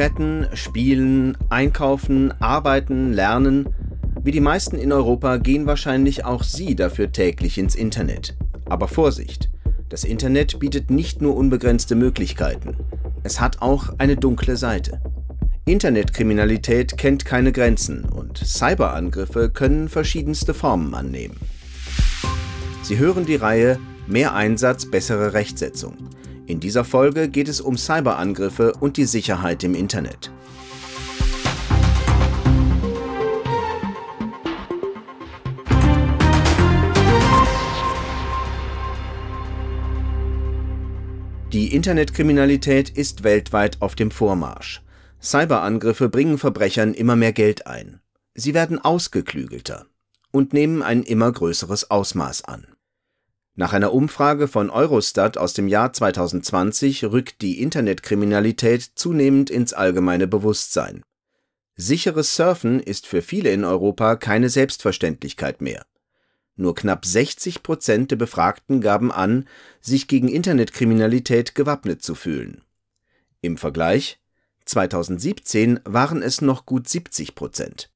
Chatten, spielen, einkaufen, arbeiten, lernen. Wie die meisten in Europa gehen wahrscheinlich auch Sie dafür täglich ins Internet. Aber Vorsicht! Das Internet bietet nicht nur unbegrenzte Möglichkeiten. Es hat auch eine dunkle Seite. Internetkriminalität kennt keine Grenzen und Cyberangriffe können verschiedenste Formen annehmen. Sie hören die Reihe Mehr Einsatz, bessere Rechtsetzung. In dieser Folge geht es um Cyberangriffe und die Sicherheit im Internet. Die Internetkriminalität ist weltweit auf dem Vormarsch. Cyberangriffe bringen Verbrechern immer mehr Geld ein. Sie werden ausgeklügelter und nehmen ein immer größeres Ausmaß an. Nach einer Umfrage von Eurostat aus dem Jahr 2020 rückt die Internetkriminalität zunehmend ins allgemeine Bewusstsein. Sicheres Surfen ist für viele in Europa keine Selbstverständlichkeit mehr. Nur knapp 60 Prozent der Befragten gaben an, sich gegen Internetkriminalität gewappnet zu fühlen. Im Vergleich 2017 waren es noch gut 70 Prozent.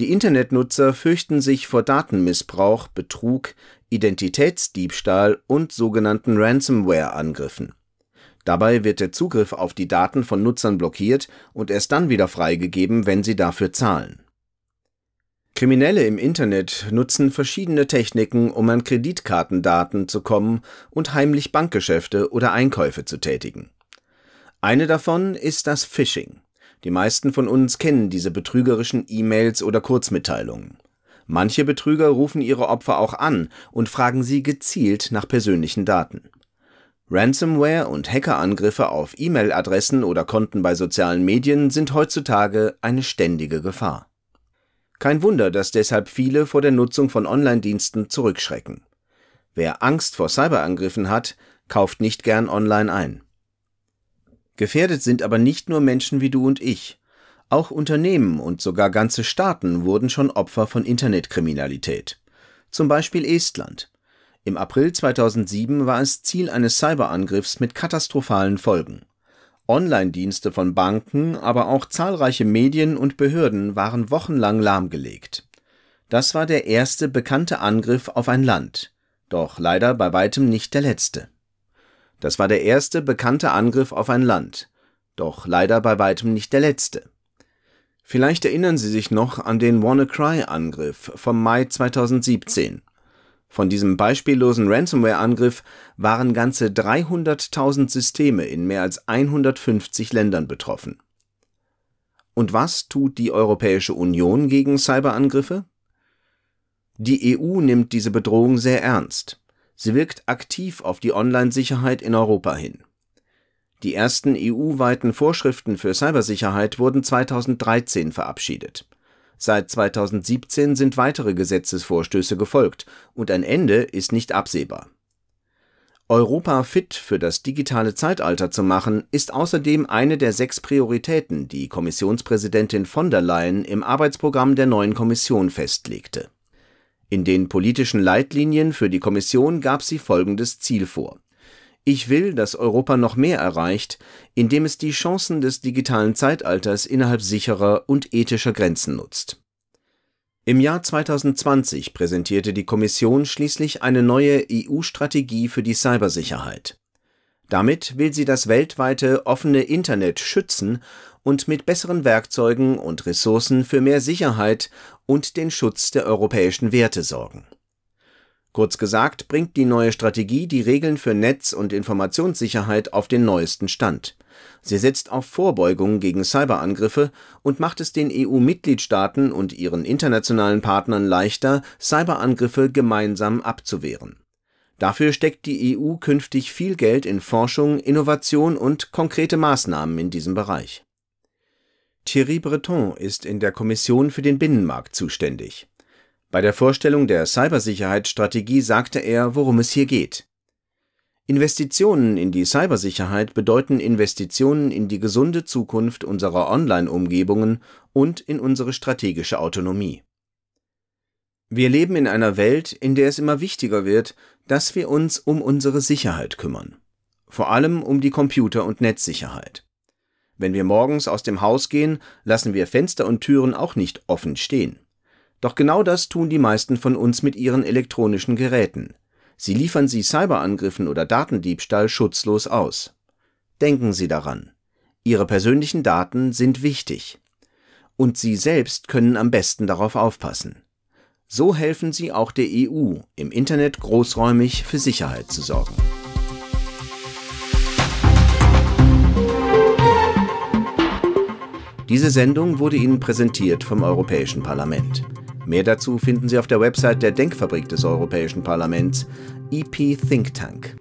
Die Internetnutzer fürchten sich vor Datenmissbrauch, Betrug, Identitätsdiebstahl und sogenannten Ransomware-Angriffen. Dabei wird der Zugriff auf die Daten von Nutzern blockiert und erst dann wieder freigegeben, wenn sie dafür zahlen. Kriminelle im Internet nutzen verschiedene Techniken, um an Kreditkartendaten zu kommen und heimlich Bankgeschäfte oder Einkäufe zu tätigen. Eine davon ist das Phishing. Die meisten von uns kennen diese betrügerischen E-Mails oder Kurzmitteilungen. Manche Betrüger rufen ihre Opfer auch an und fragen sie gezielt nach persönlichen Daten. Ransomware und Hackerangriffe auf E-Mail-Adressen oder Konten bei sozialen Medien sind heutzutage eine ständige Gefahr. Kein Wunder, dass deshalb viele vor der Nutzung von Online-Diensten zurückschrecken. Wer Angst vor Cyberangriffen hat, kauft nicht gern online ein. Gefährdet sind aber nicht nur Menschen wie du und ich. Auch Unternehmen und sogar ganze Staaten wurden schon Opfer von Internetkriminalität. Zum Beispiel Estland. Im April 2007 war es Ziel eines Cyberangriffs mit katastrophalen Folgen. Online-Dienste von Banken, aber auch zahlreiche Medien und Behörden waren wochenlang lahmgelegt. Das war der erste bekannte Angriff auf ein Land, doch leider bei weitem nicht der letzte. Das war der erste bekannte Angriff auf ein Land, doch leider bei weitem nicht der letzte. Vielleicht erinnern Sie sich noch an den WannaCry-Angriff vom Mai 2017. Von diesem beispiellosen Ransomware-Angriff waren ganze 300.000 Systeme in mehr als 150 Ländern betroffen. Und was tut die Europäische Union gegen Cyberangriffe? Die EU nimmt diese Bedrohung sehr ernst. Sie wirkt aktiv auf die Online-Sicherheit in Europa hin. Die ersten EU-weiten Vorschriften für Cybersicherheit wurden 2013 verabschiedet. Seit 2017 sind weitere Gesetzesvorstöße gefolgt und ein Ende ist nicht absehbar. Europa fit für das digitale Zeitalter zu machen, ist außerdem eine der sechs Prioritäten, die Kommissionspräsidentin von der Leyen im Arbeitsprogramm der neuen Kommission festlegte. In den politischen Leitlinien für die Kommission gab sie folgendes Ziel vor. Ich will, dass Europa noch mehr erreicht, indem es die Chancen des digitalen Zeitalters innerhalb sicherer und ethischer Grenzen nutzt. Im Jahr 2020 präsentierte die Kommission schließlich eine neue EU-Strategie für die Cybersicherheit. Damit will sie das weltweite offene Internet schützen und mit besseren Werkzeugen und Ressourcen für mehr Sicherheit und den Schutz der europäischen Werte sorgen. Kurz gesagt bringt die neue Strategie die Regeln für Netz- und Informationssicherheit auf den neuesten Stand. Sie setzt auf Vorbeugung gegen Cyberangriffe und macht es den EU-Mitgliedstaaten und ihren internationalen Partnern leichter, Cyberangriffe gemeinsam abzuwehren. Dafür steckt die EU künftig viel Geld in Forschung, Innovation und konkrete Maßnahmen in diesem Bereich. Thierry Breton ist in der Kommission für den Binnenmarkt zuständig. Bei der Vorstellung der Cybersicherheitsstrategie sagte er, worum es hier geht. Investitionen in die Cybersicherheit bedeuten Investitionen in die gesunde Zukunft unserer Online-Umgebungen und in unsere strategische Autonomie. Wir leben in einer Welt, in der es immer wichtiger wird, dass wir uns um unsere Sicherheit kümmern. Vor allem um die Computer- und Netzsicherheit. Wenn wir morgens aus dem Haus gehen, lassen wir Fenster und Türen auch nicht offen stehen. Doch genau das tun die meisten von uns mit ihren elektronischen Geräten. Sie liefern sie Cyberangriffen oder Datendiebstahl schutzlos aus. Denken Sie daran. Ihre persönlichen Daten sind wichtig. Und Sie selbst können am besten darauf aufpassen. So helfen Sie auch der EU, im Internet großräumig für Sicherheit zu sorgen. Diese Sendung wurde Ihnen präsentiert vom Europäischen Parlament. Mehr dazu finden Sie auf der Website der Denkfabrik des Europäischen Parlaments, EP Think Tank.